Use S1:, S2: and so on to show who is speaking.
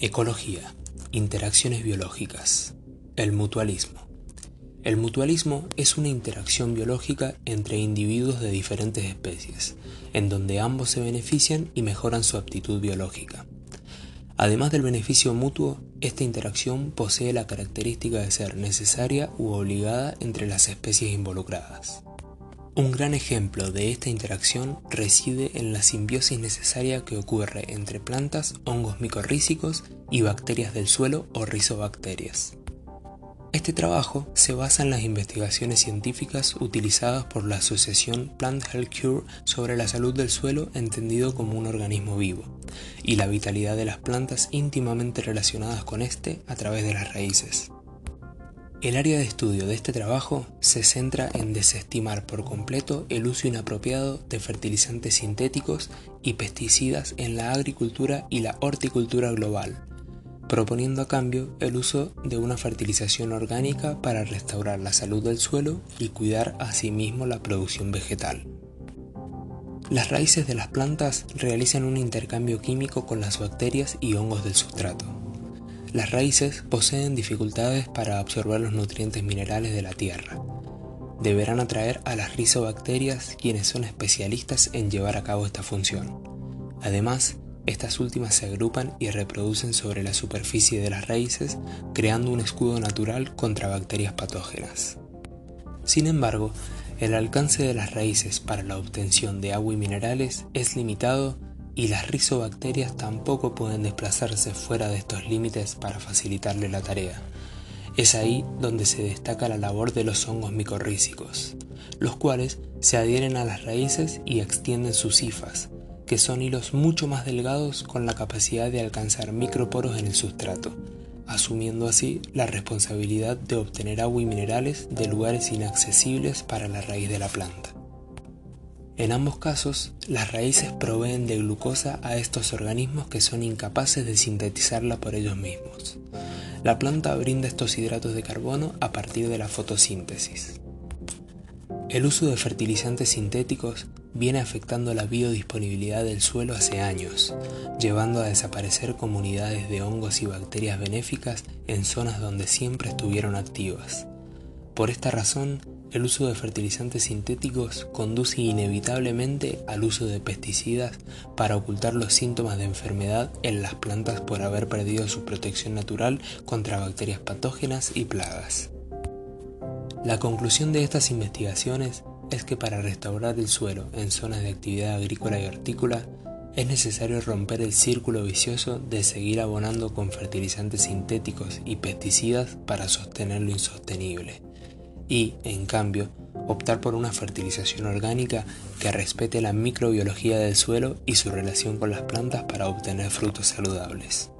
S1: Ecología. Interacciones biológicas. El mutualismo. El mutualismo es una interacción biológica entre individuos de diferentes especies, en donde ambos se benefician y mejoran su aptitud biológica. Además del beneficio mutuo, esta interacción posee la característica de ser necesaria u obligada entre las especies involucradas. Un gran ejemplo de esta interacción reside en la simbiosis necesaria que ocurre entre plantas, hongos micorrízicos y bacterias del suelo o rizobacterias. Este trabajo se basa en las investigaciones científicas utilizadas por la Asociación Plant Health Cure sobre la salud del suelo entendido como un organismo vivo, y la vitalidad de las plantas íntimamente relacionadas con este a través de las raíces. El área de estudio de este trabajo se centra en desestimar por completo el uso inapropiado de fertilizantes sintéticos y pesticidas en la agricultura y la horticultura global, proponiendo a cambio el uso de una fertilización orgánica para restaurar la salud del suelo y cuidar asimismo la producción vegetal. Las raíces de las plantas realizan un intercambio químico con las bacterias y hongos del sustrato las raíces poseen dificultades para absorber los nutrientes minerales de la tierra. Deberán atraer a las rizobacterias quienes son especialistas en llevar a cabo esta función. Además, estas últimas se agrupan y reproducen sobre la superficie de las raíces, creando un escudo natural contra bacterias patógenas. Sin embargo, el alcance de las raíces para la obtención de agua y minerales es limitado y las rizobacterias tampoco pueden desplazarse fuera de estos límites para facilitarle la tarea. Es ahí donde se destaca la labor de los hongos micorrízicos, los cuales se adhieren a las raíces y extienden sus hifas, que son hilos mucho más delgados con la capacidad de alcanzar microporos en el sustrato, asumiendo así la responsabilidad de obtener agua y minerales de lugares inaccesibles para la raíz de la planta. En ambos casos, las raíces proveen de glucosa a estos organismos que son incapaces de sintetizarla por ellos mismos. La planta brinda estos hidratos de carbono a partir de la fotosíntesis. El uso de fertilizantes sintéticos viene afectando la biodisponibilidad del suelo hace años, llevando a desaparecer comunidades de hongos y bacterias benéficas en zonas donde siempre estuvieron activas. Por esta razón, el uso de fertilizantes sintéticos conduce inevitablemente al uso de pesticidas para ocultar los síntomas de enfermedad en las plantas por haber perdido su protección natural contra bacterias patógenas y plagas. La conclusión de estas investigaciones es que para restaurar el suelo en zonas de actividad agrícola y hortícola es necesario romper el círculo vicioso de seguir abonando con fertilizantes sintéticos y pesticidas para sostener lo insostenible y, en cambio, optar por una fertilización orgánica que respete la microbiología del suelo y su relación con las plantas para obtener frutos saludables.